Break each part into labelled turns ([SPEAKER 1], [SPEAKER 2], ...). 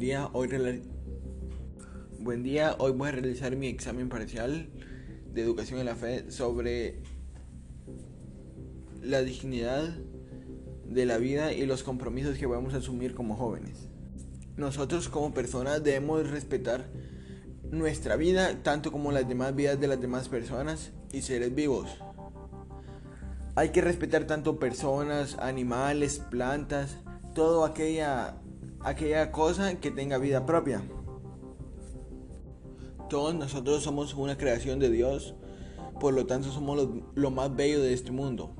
[SPEAKER 1] día. Hoy Buen día. Hoy voy a realizar mi examen parcial de educación en la fe sobre la dignidad de la vida y los compromisos que vamos a asumir como jóvenes. Nosotros como personas debemos respetar nuestra vida tanto como las demás vidas de las demás personas y seres vivos. Hay que respetar tanto personas, animales, plantas, todo aquella aquella cosa que tenga vida propia. Todos nosotros somos una creación de Dios, por lo tanto somos lo, más bello de este mundo.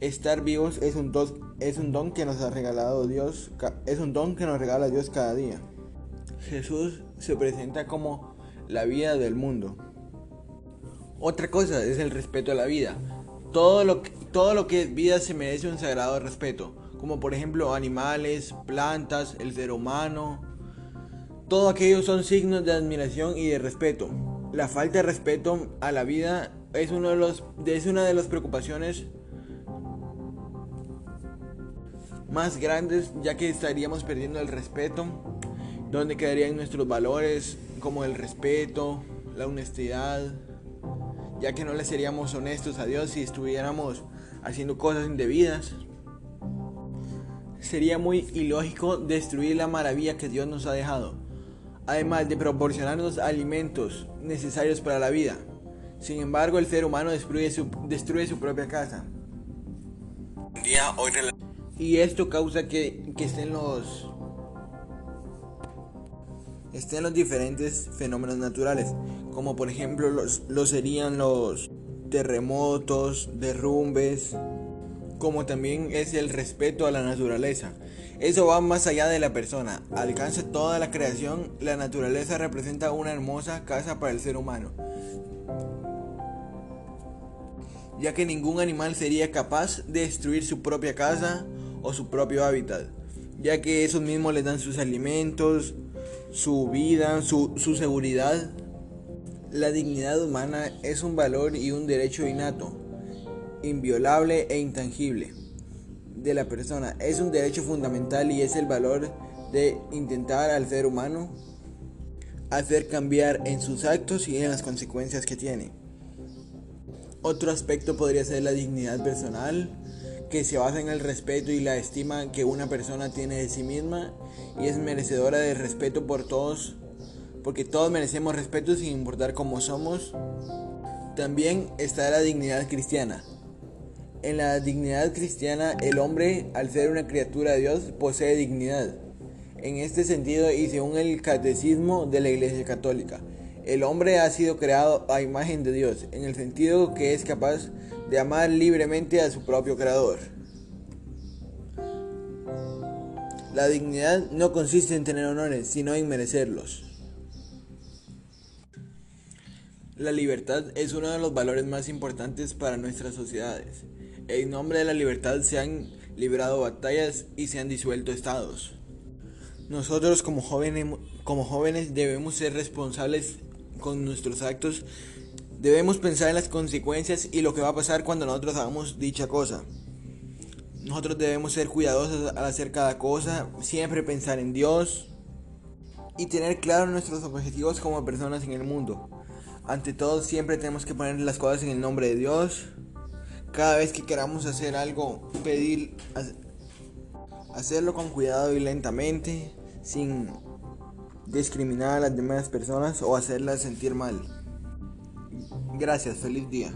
[SPEAKER 1] Estar vivos es un, don, es un don que nos ha regalado Dios, es un don que nos regala Dios cada día. Jesús se presenta como la vida del mundo. Otra cosa es el respeto a la vida. Todo lo, todo lo que es vida se merece un sagrado respeto como por ejemplo animales, plantas, el ser humano. Todo aquello son signos de admiración y de respeto. La falta de respeto a la vida es, uno de los, es una de las preocupaciones más grandes ya que estaríamos perdiendo el respeto, donde quedarían nuestros valores como el respeto, la honestidad, ya que no le seríamos honestos a Dios si estuviéramos haciendo cosas indebidas sería muy ilógico destruir la maravilla que Dios nos ha dejado, además de proporcionarnos alimentos necesarios para la vida. Sin embargo, el ser humano destruye su, destruye su propia casa. Y esto causa que, estén los estén los diferentes fenómenos naturales, como por ejemplo los, los serían los terremotos, derrumbes, como también es el respeto a la naturaleza. Eso va más allá de la persona, alcanza toda la creación, la naturaleza representa una hermosa casa para el ser humano, ya que ningún animal sería capaz de destruir su propia casa o su propio hábitat, ya que esos mismos les dan sus alimentos, su vida, su, su seguridad. La dignidad humana es un valor y un derecho innato inviolable e intangible de la persona. Es un derecho fundamental y es el valor de intentar al ser humano hacer cambiar en sus actos y en las consecuencias que tiene. Otro aspecto podría ser la dignidad personal, que se basa en el respeto y la estima que una persona tiene de sí misma y es merecedora de respeto por todos, porque todos merecemos respeto sin importar cómo somos. También está la dignidad cristiana, en la dignidad cristiana, el hombre, al ser una criatura de Dios, posee dignidad. En este sentido, y según el catecismo de la Iglesia Católica, el hombre ha sido creado a imagen de Dios, en el sentido que es capaz de amar libremente a su propio creador. La dignidad no consiste en tener honores, sino en merecerlos. La libertad es uno de los valores más importantes para nuestras sociedades. En nombre de la libertad se han librado batallas y se han disuelto estados. Nosotros como jóvenes, como jóvenes debemos ser responsables con nuestros actos. Debemos pensar en las consecuencias y lo que va a pasar cuando nosotros hagamos dicha cosa. Nosotros debemos ser cuidadosos al hacer cada cosa, siempre pensar en Dios y tener claros nuestros objetivos como personas en el mundo. Ante todo, siempre tenemos que poner las cosas en el nombre de Dios cada vez que queramos hacer algo, pedir, hacerlo con cuidado y lentamente, sin discriminar a las demás personas o hacerlas sentir mal. Gracias, feliz día.